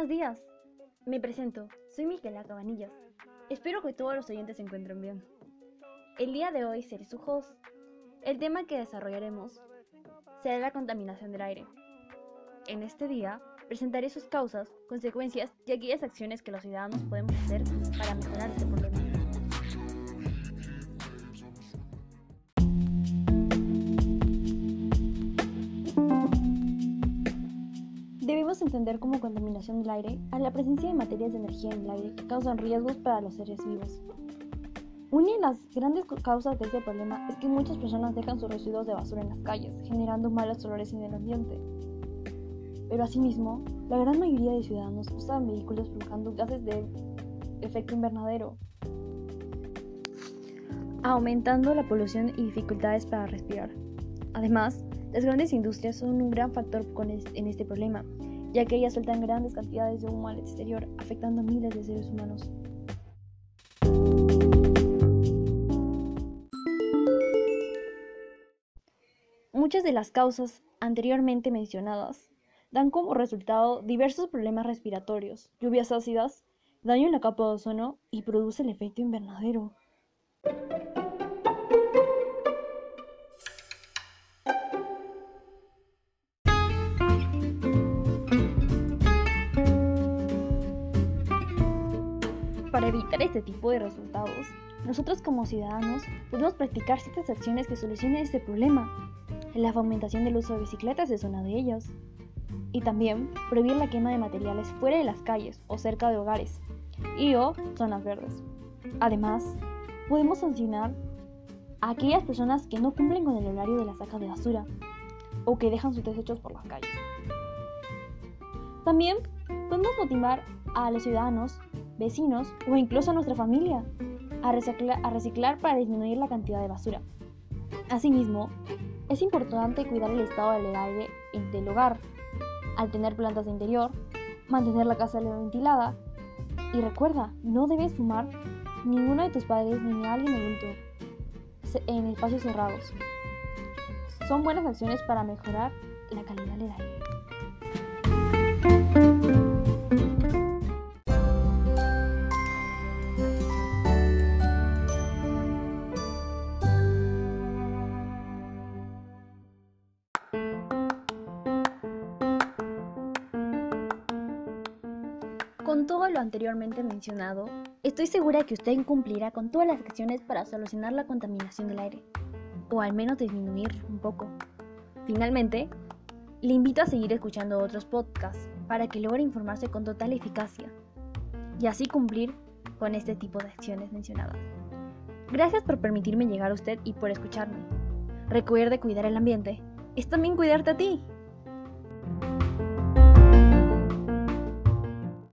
buenos días. Me presento, soy Miquela Cabanillas. Espero que todos los oyentes se encuentren bien. El día de hoy seré su host. El tema que desarrollaremos será la contaminación del aire. En este día presentaré sus causas, consecuencias y aquellas acciones que los ciudadanos podemos hacer para mejorar este problema. Debemos entender como contaminación del aire a la presencia de materias de energía en el aire que causan riesgos para los seres vivos. Una de las grandes causas de este problema es que muchas personas dejan sus residuos de basura en las calles, generando malos olores en el ambiente. Pero asimismo, la gran mayoría de ciudadanos usan vehículos provocando gases de efecto invernadero, aumentando la polución y dificultades para respirar. Además, las grandes industrias son un gran factor en este problema, ya que ellas sueltan grandes cantidades de humo al exterior, afectando a miles de seres humanos. Muchas de las causas anteriormente mencionadas dan como resultado diversos problemas respiratorios, lluvias ácidas, daño en la capa de ozono y produce el efecto invernadero. Para evitar este tipo de resultados, nosotros como ciudadanos podemos practicar ciertas acciones que solucionen este problema. La fomentación del uso de bicicletas es una de ellas. Y también prohibir la quema de materiales fuera de las calles o cerca de hogares y o zonas verdes. Además, podemos sancionar a aquellas personas que no cumplen con el horario de la saca de basura o que dejan sus desechos por las calles. También podemos motivar a los ciudadanos vecinos o incluso a nuestra familia a reciclar, para disminuir la cantidad de basura. Asimismo, es importante cuidar el estado del aire del hogar, al tener plantas de interior, mantener la casa ventilada y recuerda, no debes fumar ninguno de tus padres ni alguien adulto en espacios cerrados. Son buenas acciones para mejorar la calidad del aire. Con todo lo anteriormente mencionado, estoy segura que usted cumplirá con todas las acciones para solucionar la contaminación del aire, o al menos disminuir un poco. Finalmente, le invito a seguir escuchando otros podcasts para que logre informarse con total eficacia y así cumplir con este tipo de acciones mencionadas. Gracias por permitirme llegar a usted y por escucharme. Recuerde cuidar el ambiente. Es también cuidarte a ti.